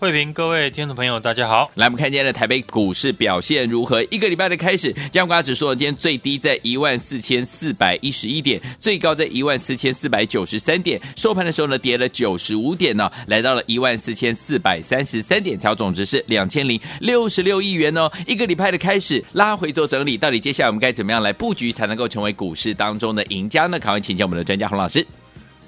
慧平，各位听众朋友，大家好。来，我们看今天的台北股市表现如何？一个礼拜的开始，加权指数呢，今天最低在一万四千四百一十一点，最高在一万四千四百九十三点，收盘的时候呢，跌了九十五点呢，来到了一万四千四百三十三点，调总值是两千零六十六亿元哦。一个礼拜的开始，拉回做整理，到底接下来我们该怎么样来布局，才能够成为股市当中的赢家呢？赶快请教我们的专家洪老师。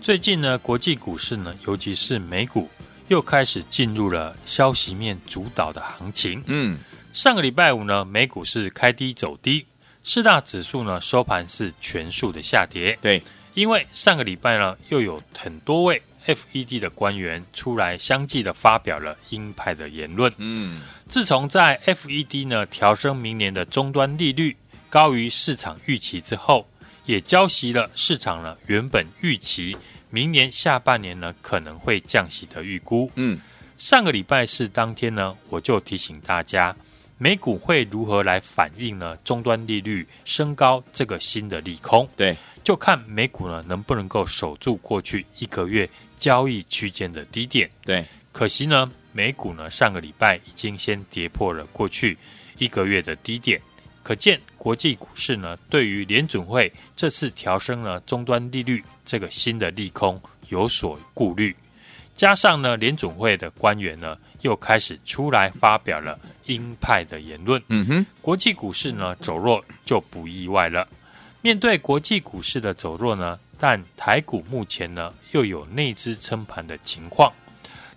最近呢，国际股市呢，尤其是美股。又开始进入了消息面主导的行情。嗯，上个礼拜五呢，美股是开低走低，四大指数呢收盘是全数的下跌。对，因为上个礼拜呢，又有很多位 FED 的官员出来相继的发表了鹰派的言论。嗯，自从在 FED 呢调升明年的终端利率高于市场预期之后，也交熄了市场呢原本预期。明年下半年呢，可能会降息的预估。嗯，上个礼拜四当天呢，我就提醒大家，美股会如何来反映呢？终端利率升高这个新的利空。对，就看美股呢能不能够守住过去一个月交易区间的低点。对，可惜呢，美股呢上个礼拜已经先跌破了过去一个月的低点。可见国际股市呢，对于联准会这次调升了终端利率这个新的利空有所顾虑，加上呢联准会的官员呢又开始出来发表了鹰派的言论，嗯哼，国际股市呢走弱就不意外了。面对国际股市的走弱呢，但台股目前呢又有内资撑盘的情况，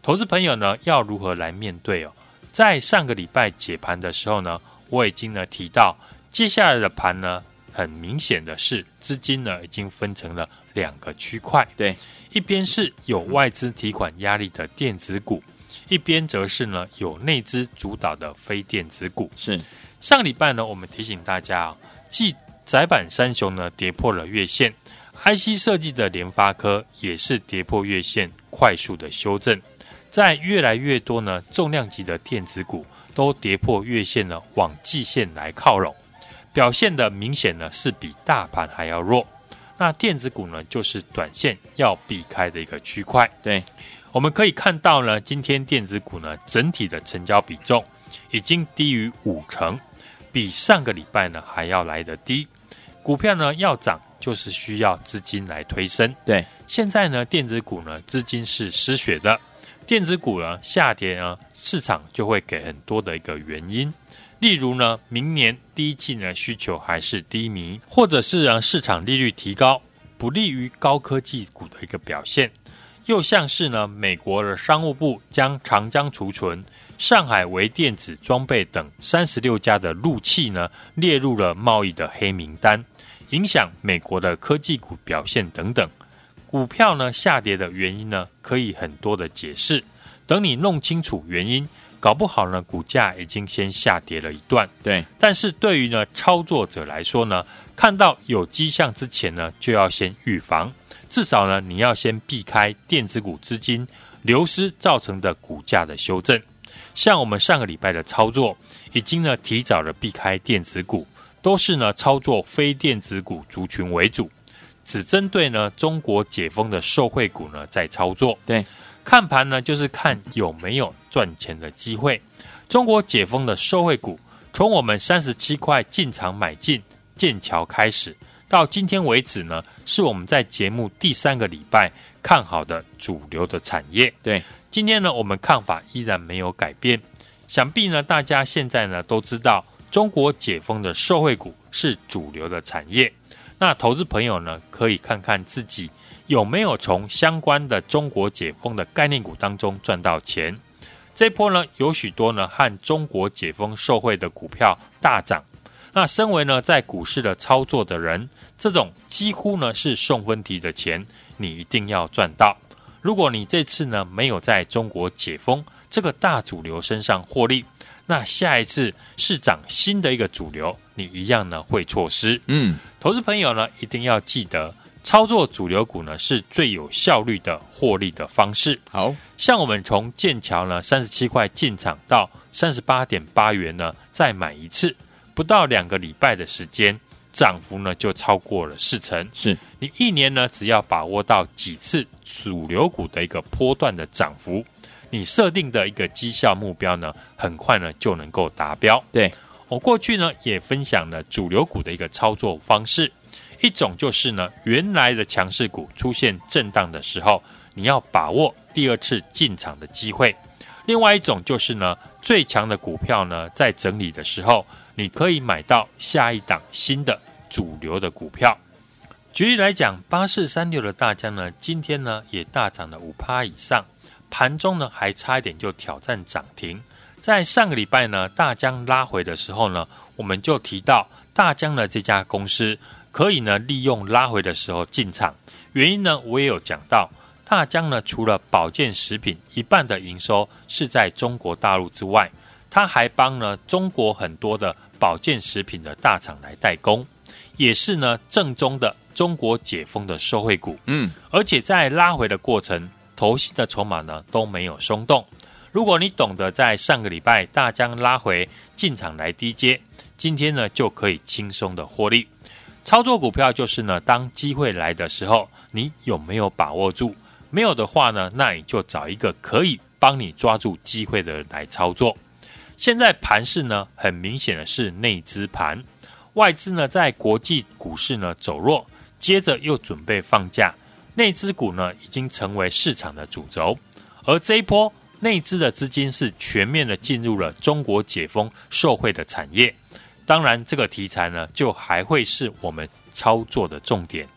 投资朋友呢要如何来面对哦？在上个礼拜解盘的时候呢，我已经呢提到，接下来的盘呢，很明显的是资金呢已经分成了两个区块，对，一边是有外资提款压力的电子股，一边则是呢有内资主导的非电子股。是上礼拜呢，我们提醒大家啊，继窄板三雄呢跌破了月线，IC 设计的联发科也是跌破月线，快速的修正，在越来越多呢重量级的电子股。都跌破月线呢，往季线来靠拢，表现的明显呢是比大盘还要弱。那电子股呢，就是短线要避开的一个区块。对，我们可以看到呢，今天电子股呢整体的成交比重已经低于五成，比上个礼拜呢还要来得低。股票呢要涨，就是需要资金来推升。对，现在呢电子股呢资金是失血的。电子股呢下跌呢，市场就会给很多的一个原因，例如呢，明年第一季呢需求还是低迷，或者是呢市场利率提高，不利于高科技股的一个表现，又像是呢美国的商务部将长江储存、上海微电子装备等三十六家的陆企呢列入了贸易的黑名单，影响美国的科技股表现等等。股票呢下跌的原因呢，可以很多的解释。等你弄清楚原因，搞不好呢，股价已经先下跌了一段。对，但是对于呢操作者来说呢，看到有迹象之前呢，就要先预防。至少呢，你要先避开电子股资金流失造成的股价的修正。像我们上个礼拜的操作，已经呢提早了避开电子股，都是呢操作非电子股族群为主。只针对呢中国解封的受惠股呢在操作，对，看盘呢就是看有没有赚钱的机会。中国解封的受惠股，从我们三十七块进场买进剑桥开始，到今天为止呢，是我们在节目第三个礼拜看好的主流的产业。对，今天呢我们看法依然没有改变。想必呢大家现在呢都知道，中国解封的受惠股是主流的产业。那投资朋友呢，可以看看自己有没有从相关的中国解封的概念股当中赚到钱。这波呢，有许多呢和中国解封受惠的股票大涨。那身为呢在股市的操作的人，这种几乎呢是送分题的钱，你一定要赚到。如果你这次呢没有在中国解封这个大主流身上获利，那下一次是涨新的一个主流，你一样呢会错失。嗯，投资朋友呢一定要记得，操作主流股呢是最有效率的获利的方式。好，像我们从剑桥呢三十七块进场到三十八点八元呢再买一次。不到两个礼拜的时间，涨幅呢就超过了四成。是你一年呢，只要把握到几次主流股的一个波段的涨幅，你设定的一个绩效目标呢，很快呢就能够达标。对，我过去呢也分享了主流股的一个操作方式，一种就是呢，原来的强势股出现震荡的时候，你要把握第二次进场的机会；另外一种就是呢，最强的股票呢在整理的时候。你可以买到下一档新的主流的股票。举例来讲，八四三六的大江呢，今天呢也大涨了五趴以上，盘中呢还差一点就挑战涨停。在上个礼拜呢，大江拉回的时候呢，我们就提到大江的这家公司可以呢利用拉回的时候进场。原因呢，我也有讲到，大疆呢除了保健食品一半的营收是在中国大陆之外，他还帮呢中国很多的。保健食品的大厂来代工，也是呢正宗的中国解封的受惠股。嗯，而且在拉回的过程，投信的筹码呢都没有松动。如果你懂得在上个礼拜大疆拉回进场来低接，今天呢就可以轻松的获利。操作股票就是呢，当机会来的时候，你有没有把握住？没有的话呢，那你就找一个可以帮你抓住机会的人来操作。现在盘势呢，很明显的是内资盘，外资呢在国际股市呢走弱，接着又准备放假，内资股呢已经成为市场的主轴，而这一波内资的资金是全面的进入了中国解封受惠的产业，当然这个题材呢就还会是我们操作的重点。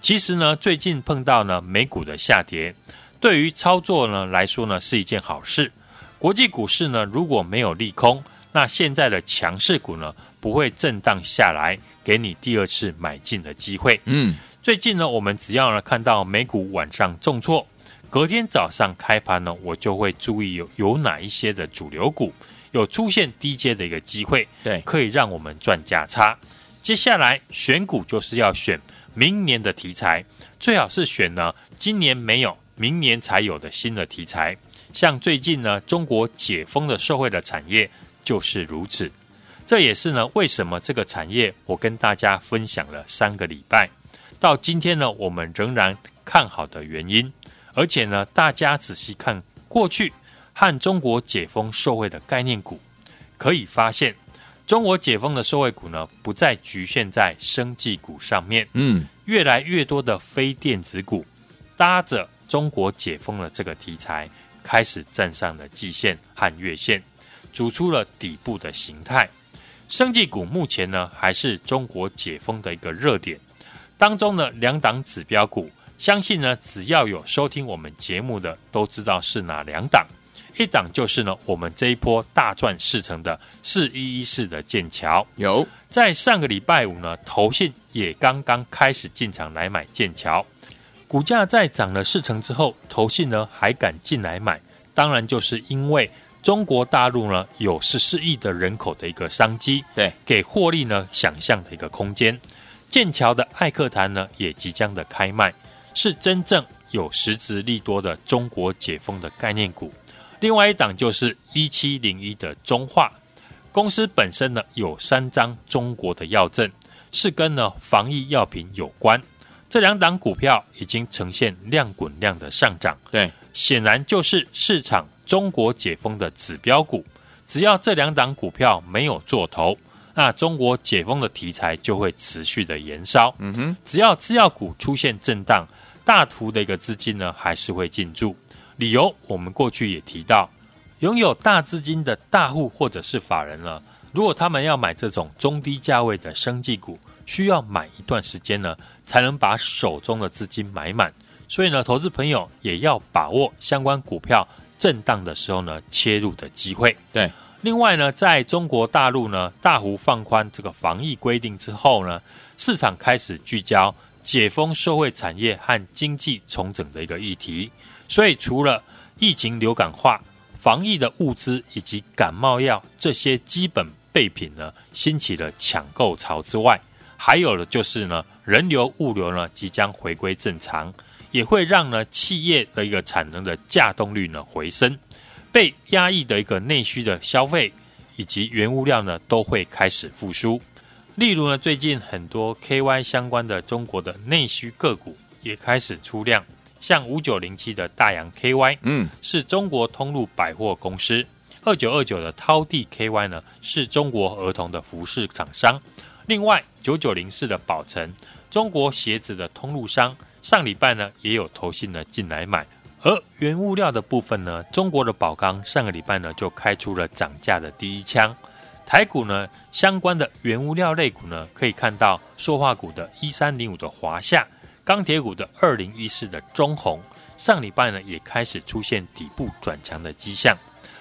其实呢，最近碰到呢美股的下跌，对于操作呢来说呢是一件好事。国际股市呢，如果没有利空，那现在的强势股呢，不会震荡下来，给你第二次买进的机会。嗯，最近呢，我们只要呢看到美股晚上重挫，隔天早上开盘呢，我就会注意有有哪一些的主流股有出现低阶的一个机会，对，可以让我们赚价差。接下来选股就是要选明年的题材，最好是选呢今年没有，明年才有的新的题材。像最近呢，中国解封的社会的产业就是如此。这也是呢，为什么这个产业我跟大家分享了三个礼拜，到今天呢，我们仍然看好的原因。而且呢，大家仔细看过去和中国解封受惠的概念股，可以发现，中国解封的受惠股呢，不再局限在生技股上面。嗯，越来越多的非电子股搭着中国解封的这个题材。开始站上了季线和月线，组出了底部的形态。生技股目前呢，还是中国解封的一个热点。当中的，两档指标股，相信呢，只要有收听我们节目的，都知道是哪两档。一档就是呢，我们这一波大赚四成的四一一四的剑桥。有在上个礼拜五呢，投信也刚刚开始进场来买剑桥。股价在涨了四成之后，投信呢还敢进来买，当然就是因为中国大陆呢有十四亿的人口的一个商机，对，给获利呢想象的一个空间。剑桥的艾克坛呢也即将的开卖，是真正有实质利多的中国解封的概念股。另外一档就是一七零一的中化公司本身呢有三张中国的药证，是跟呢防疫药品有关。这两档股票已经呈现量滚量的上涨，对，显然就是市场中国解封的指标股。只要这两档股票没有做头，那中国解封的题材就会持续的延烧。嗯哼，只要制药股出现震荡，大幅的一个资金呢还是会进驻。理由我们过去也提到，拥有大资金的大户或者是法人了，如果他们要买这种中低价位的生技股，需要买一段时间呢，才能把手中的资金买满。所以呢，投资朋友也要把握相关股票震荡的时候呢，切入的机会。对，另外呢，在中国大陆呢大幅放宽这个防疫规定之后呢，市场开始聚焦解封社会产业和经济重整的一个议题。所以，除了疫情流感化、防疫的物资以及感冒药这些基本备品呢，兴起了抢购潮之外，还有的就是呢，人流物流呢即将回归正常，也会让呢企业的一个产能的稼动率呢回升，被压抑的一个内需的消费以及原物料呢都会开始复苏。例如呢，最近很多 KY 相关的中国的内需个股也开始出量。像五九零七的大洋 KY，嗯，是中国通路百货公司；二九二九的涛地 KY 呢，是中国儿童的服饰厂商。另外，九九零四的宝成，中国鞋子的通路商，上礼拜呢也有投信呢进来买。而原物料的部分呢，中国的宝钢上个礼拜呢就开出了涨价的第一枪。台股呢相关的原物料类股呢，可以看到塑化股的一三零五的华夏。钢铁股的二零一四的中红，上礼拜呢也开始出现底部转强的迹象。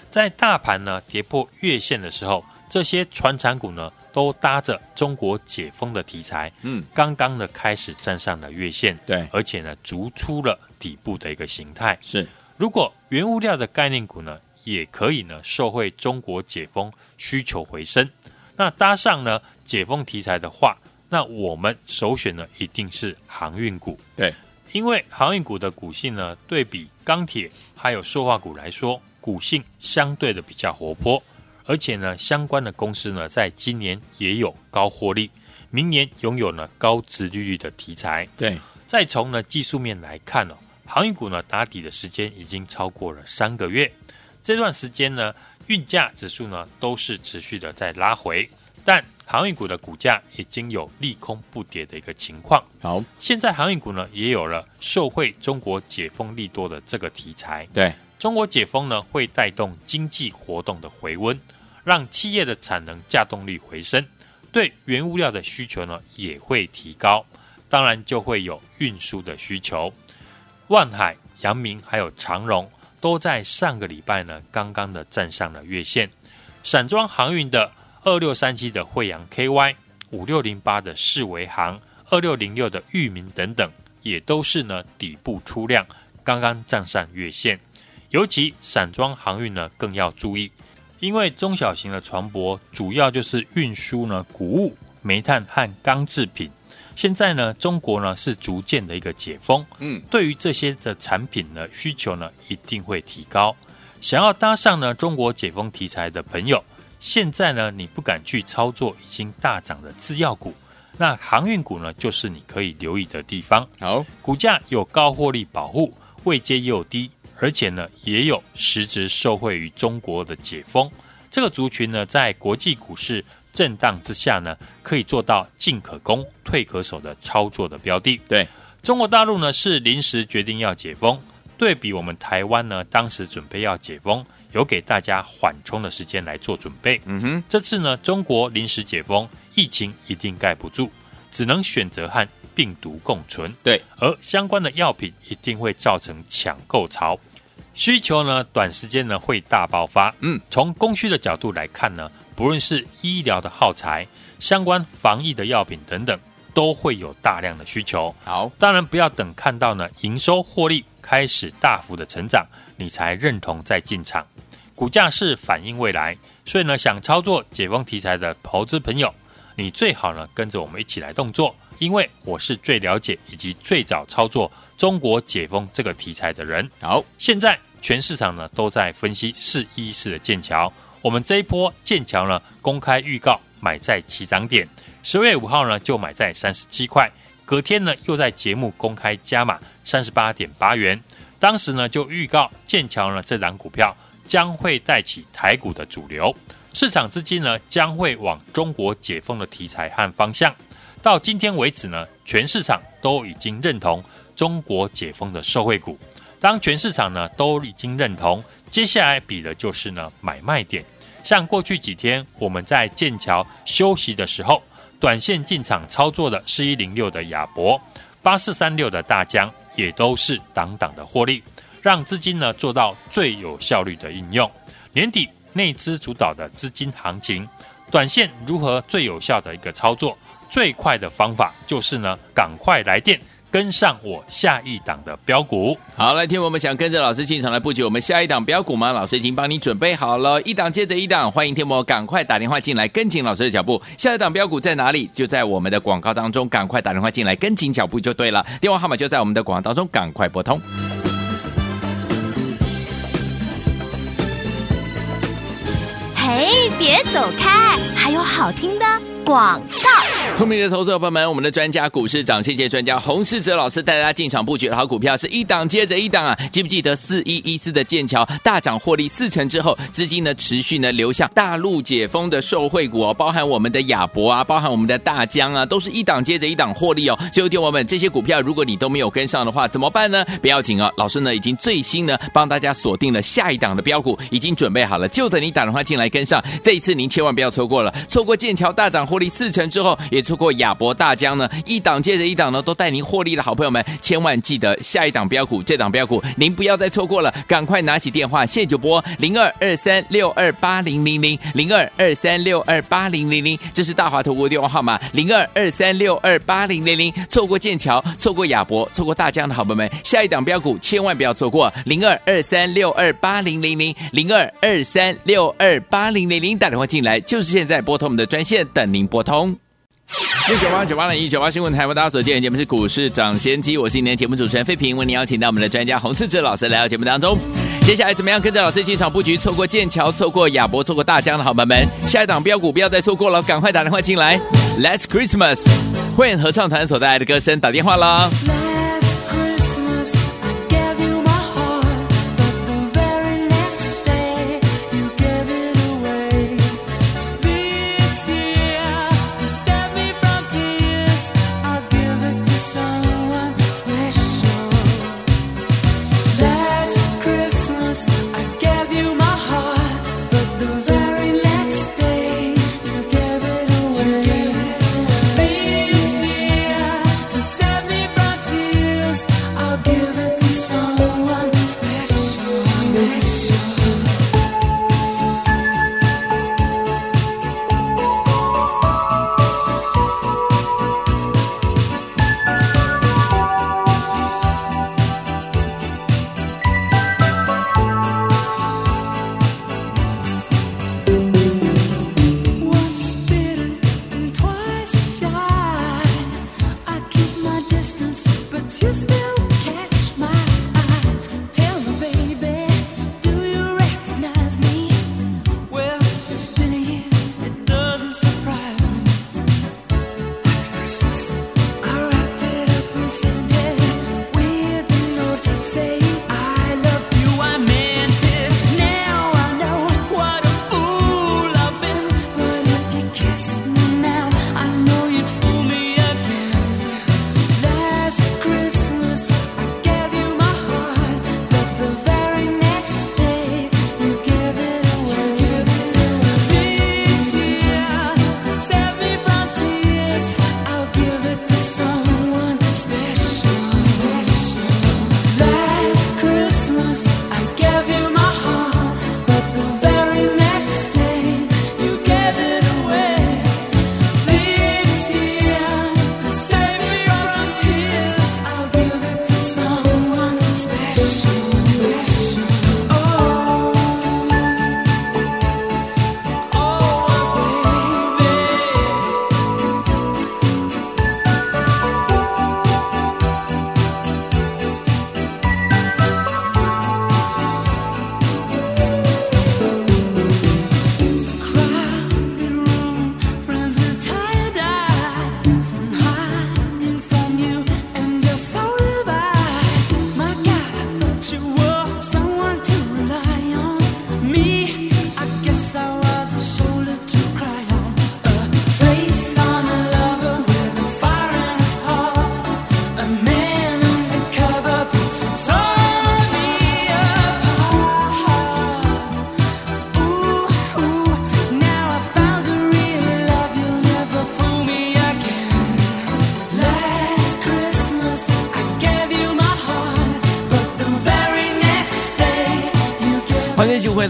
在大盘呢跌破月线的时候，这些传产股呢都搭着中国解封的题材，嗯，刚刚呢开始站上了月线，对，而且呢逐出了底部的一个形态。是，如果原物料的概念股呢也可以呢受惠中国解封需求回升，那搭上呢解封题材的话。那我们首选呢，一定是航运股。对，因为航运股的股性呢，对比钢铁还有塑化股来说，股性相对的比较活泼，而且呢，相关的公司呢，在今年也有高获利，明年拥有呢高值利率的题材。对，再从呢技术面来看呢、哦，航运股呢打底的时间已经超过了三个月，这段时间呢，运价指数呢都是持续的在拉回，但航运股的股价已经有利空不跌的一个情况。好，现在航运股呢也有了受惠中国解封利多的这个题材。对，中国解封呢会带动经济活动的回温，让企业的产能稼动力回升，对原物料的需求呢也会提高，当然就会有运输的需求。万海、阳明还有长荣都在上个礼拜呢刚刚的站上了月线，散装航运的。二六三七的惠阳 KY，五六零八的世维航，二六零六的域名等等，也都是呢底部出量，刚刚站上月线。尤其散装航运呢更要注意，因为中小型的船舶主要就是运输呢谷物、煤炭和钢制品。现在呢中国呢是逐渐的一个解封，嗯，对于这些的产品呢需求呢一定会提高。想要搭上呢中国解封题材的朋友。现在呢，你不敢去操作已经大涨的制药股，那航运股呢，就是你可以留意的地方。好，股价有高获利保护，位阶又低，而且呢，也有实质受惠于中国的解封。这个族群呢，在国际股市震荡之下呢，可以做到进可攻、退可守的操作的标的。对，中国大陆呢是临时决定要解封，对比我们台湾呢，当时准备要解封。有给大家缓冲的时间来做准备。嗯哼，这次呢，中国临时解封，疫情一定盖不住，只能选择和病毒共存。对，而相关的药品一定会造成抢购潮，需求呢，短时间呢会大爆发。嗯，从供需的角度来看呢，不论是医疗的耗材、相关防疫的药品等等，都会有大量的需求。好，当然不要等看到呢营收获利开始大幅的成长，你才认同再进场。股价是反映未来，所以呢，想操作解封题材的投资朋友，你最好呢跟着我们一起来动作，因为我是最了解以及最早操作中国解封这个题材的人。好，现在全市场呢都在分析四一四的剑桥，我们这一波剑桥呢公开预告买在起涨点，十月五号呢就买在三十七块，隔天呢又在节目公开加码三十八点八元，当时呢就预告剑桥呢这档股票。将会带起台股的主流，市场资金呢将会往中国解封的题材和方向。到今天为止呢，全市场都已经认同中国解封的受惠股。当全市场呢都已经认同，接下来比的就是呢买卖点。像过去几天我们在剑桥休息的时候，短线进场操作的四一零六的亚博、八四三六的大疆，也都是挡挡的获利。让资金呢做到最有效率的应用。年底内资主导的资金行情，短线如何最有效的一个操作？最快的方法就是呢，赶快来电。跟上我下一档的标股，好，来听我们想跟着老师进场来布局我们下一档标股吗？老师已经帮你准备好了，一档接着一档，欢迎天魔赶快打电话进来跟紧老师的脚步。下一档标股在哪里？就在我们的广告当中，赶快打电话进来跟紧脚步就对了。电话号码就在我们的广告当中，赶快拨通。嘿，别走开，还有好听的广告。聪明的投资者朋友们，我们的专家股市长，谢谢专家洪世哲老师带大家进场布局的好股票是一档接着一档啊！记不记得四一一四的剑桥大涨获利四成之后，资金呢持续呢流向大陆解封的受惠股哦，包含我们的亚博啊，包含我们的大江啊，都是一档接着一档获利哦。所以，听我们这些股票，如果你都没有跟上的话，怎么办呢？不要紧哦，老师呢已经最新呢帮大家锁定了下一档的标股，已经准备好了，就等你打电话进来跟上。这一次您千万不要错过了，错过剑桥大涨获利四成之后，也。错过亚博大江呢，一档接着一档呢，都带您获利的好朋友们，千万记得下一档标股，这档标股您不要再错过了，赶快拿起电话，现在就拨零二二三六二八零零零零二二三六二八零零零，这是大华投顾电话号码零二二三六二八零零零。错过剑桥，错过亚博，错过大江的好朋友们，下一档标股千万不要错过零二二三六二八零零零零二二三六二八零零零，打电话进来就是现在，拨通我们的专线等您拨通。一九八九八零一九八新闻台，为大家所见的节目是股市涨先机，我是今天节目主持人费平，为您邀请到我们的专家洪世哲老师来到节目当中。接下来怎么样跟着老师进场布局？错过剑桥，错过亚博，错过大疆的好朋友们，下一档标股不要再错过了，赶快打电话进来。Let's Christmas，会员合唱团所带来的歌声，打电话啦。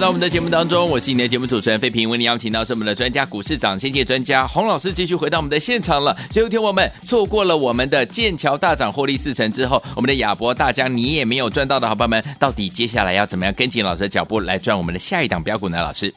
到我们的节目当中，我是你的节目主持人费平，为你邀请到是我们的专家股市长先机专家洪老师，继续回到我们的现场了。最后听我们错过了我们的剑桥大涨获利四成之后，我们的亚博大江你也没有赚到的好朋友们，到底接下来要怎么样跟紧老师的脚步来赚我们的下一档标股呢？老师，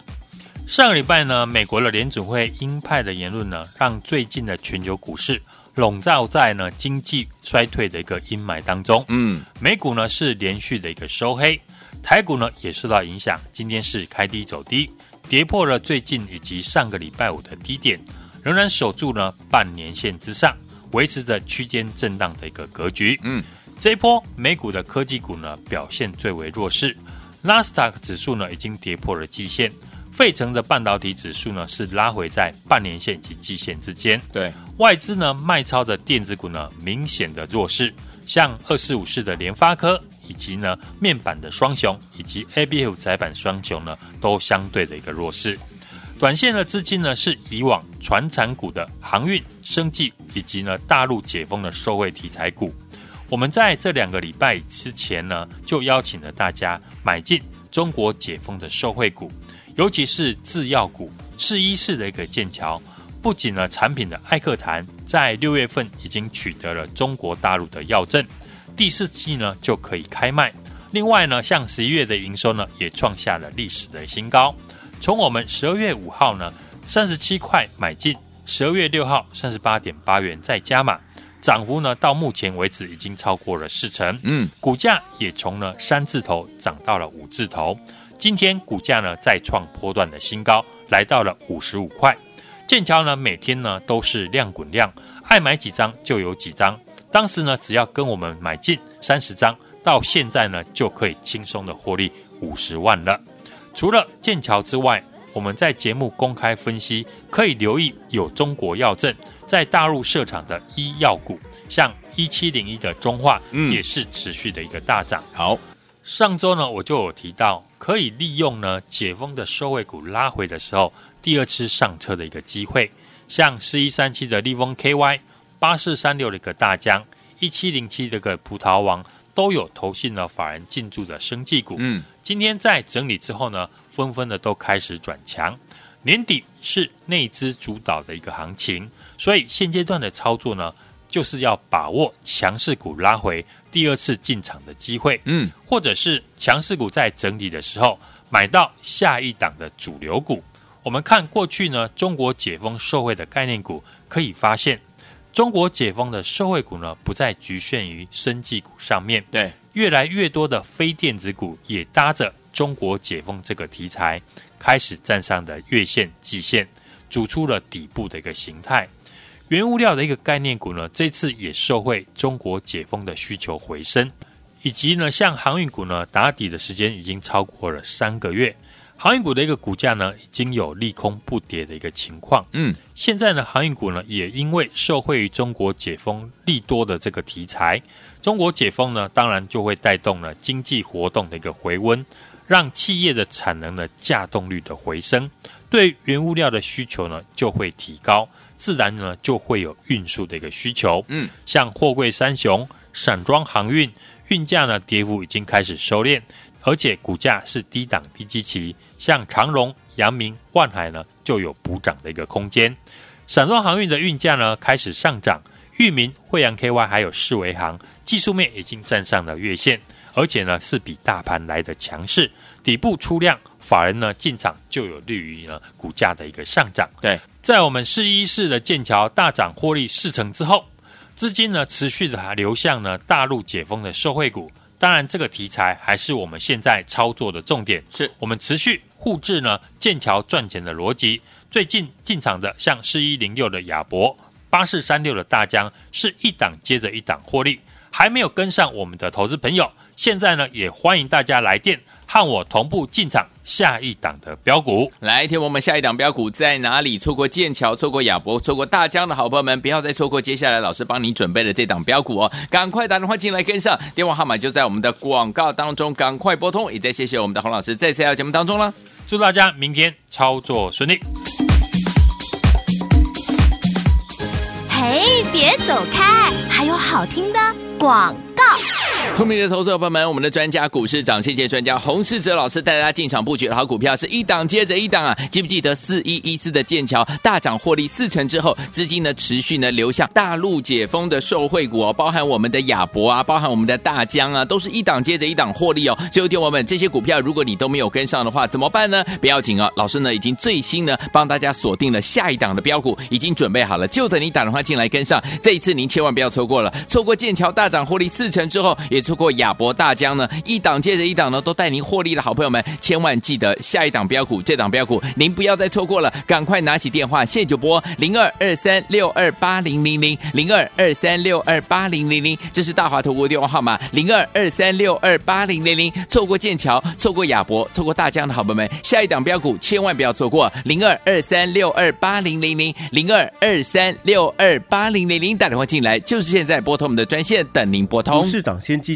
上个礼拜呢，美国的联准会鹰派的言论呢，让最近的全球股市笼罩在呢经济衰退的一个阴霾当中。嗯，美股呢是连续的一个收黑。台股呢也受到影响，今天是开低走低，跌破了最近以及上个礼拜五的低点，仍然守住呢半年线之上，维持着区间震荡的一个格局。嗯，这一波美股的科技股呢表现最为弱势，纳斯达克指数呢已经跌破了季线，费城的半导体指数呢是拉回在半年线及季线之间。对，外资呢卖超的电子股呢明显的弱势，像二四五四的联发科。以及呢，面板的双雄以及 ABF 窄板双雄呢，都相对的一个弱势。短线的资金呢，是以往传产股的航运、生技以及呢大陆解封的受惠题材股。我们在这两个礼拜之前呢，就邀请了大家买进中国解封的受惠股，尤其是制药股，四一四的一个剑桥，不仅呢产品的艾克坦在六月份已经取得了中国大陆的药证。第四季呢就可以开卖。另外呢，像十一月的营收呢也创下了历史的新高。从我们十二月五号呢三十七块买进，十二月六号三十八点八元再加码，涨幅呢到目前为止已经超过了四成。嗯，股价也从呢三字头涨到了五字头。今天股价呢再创波段的新高，来到了五十五块。剑桥呢每天呢都是量滚量，爱买几张就有几张。当时呢，只要跟我们买进三十张，到现在呢，就可以轻松的获利五十万了。除了剑桥之外，我们在节目公开分析，可以留意有中国药证在大陆设厂的医药股，像一七零一的中化，嗯，也是持续的一个大涨。好，上周呢，我就有提到，可以利用呢解封的收尾股拉回的时候，第二次上车的一个机会，像四一三七的利丰 KY。八四三六的一个大江，一七零七的一个葡萄王都有投信了法人进驻的生技股。嗯，今天在整理之后呢，纷纷的都开始转强。年底是内资主导的一个行情，所以现阶段的操作呢，就是要把握强势股拉回第二次进场的机会。嗯，或者是强势股在整理的时候买到下一档的主流股。我们看过去呢，中国解封受惠的概念股，可以发现。中国解封的受惠股呢，不再局限于生技股上面，对，越来越多的非电子股也搭着中国解封这个题材，开始站上的月线、季线，组出了底部的一个形态。原物料的一个概念股呢，这次也受惠中国解封的需求回升，以及呢，像航运股呢，打底的时间已经超过了三个月。航运股的一个股价呢，已经有利空不跌的一个情况。嗯，现在呢，航运股呢，也因为受惠于中国解封利多的这个题材，中国解封呢，当然就会带动了经济活动的一个回温，让企业的产能的稼动率的回升，对原物料的需求呢就会提高，自然呢就会有运输的一个需求。嗯，像货柜三雄、散装航运运价呢，跌幅已经开始收敛。而且股价是低档低基期，像长荣、阳明、万海呢，就有补涨的一个空间。散装航运的运价呢开始上涨，裕民、惠阳 KY 还有世维航技术面已经站上了月线，而且呢是比大盘来的强势。底部出量，法人呢进场就有利于呢股价的一个上涨。对，在我们四一四的剑桥大涨获利四成之后，资金呢持续的流向呢大陆解封的受惠股。当然，这个题材还是我们现在操作的重点，是我们持续复制呢剑桥赚钱的逻辑。最近进场的像四一零六的亚博、八四三六的大疆，是一档接着一档获利。还没有跟上我们的投资朋友，现在呢也欢迎大家来电。和我同步进场下一档的标股，来听我们下一档标股在哪里？错过剑桥，错过亚博，错过大江的好朋友们，不要再错过接下来老师帮你准备的这档标股哦！赶快打电话进来跟上，电话号码就在我们的广告当中，赶快拨通。也再谢谢我们的洪老师再次来到节目当中了，祝大家明天操作顺利。嘿，别走开，还有好听的广告。聪明的投资者朋友们，我们的专家股市长，谢谢专家洪世哲老师带大家进场布局的好股票是一档接着一档啊！记不记得四一一四的剑桥大涨获利四成之后，资金呢持续呢流向大陆解封的受惠股哦，包含我们的亚博啊，包含我们的大疆啊，都是一档接着一档获利哦。所以，听我们这些股票，如果你都没有跟上的话，怎么办呢？不要紧哦，老师呢已经最新呢帮大家锁定了下一档的标股，已经准备好了，就等你打电话进来跟上。这一次您千万不要错过了，错过剑桥大涨获利四成之后，也。错过亚博大疆呢，一档接着一档呢，都带您获利的好朋友们，千万记得下一档标股，这档标股您不要再错过了，赶快拿起电话，现在就拨零二二三六二八零零零零二二三六二八零零零，这是大华投顾电话号码零二二三六二八零零零。错过剑桥，错过亚博，错过大疆的好朋友们，下一档标股千万不要错过零二二三六二八零零零零二二三六二八零零零，打电话进来就是现在，拨通我们的专线等您拨通。市长先机。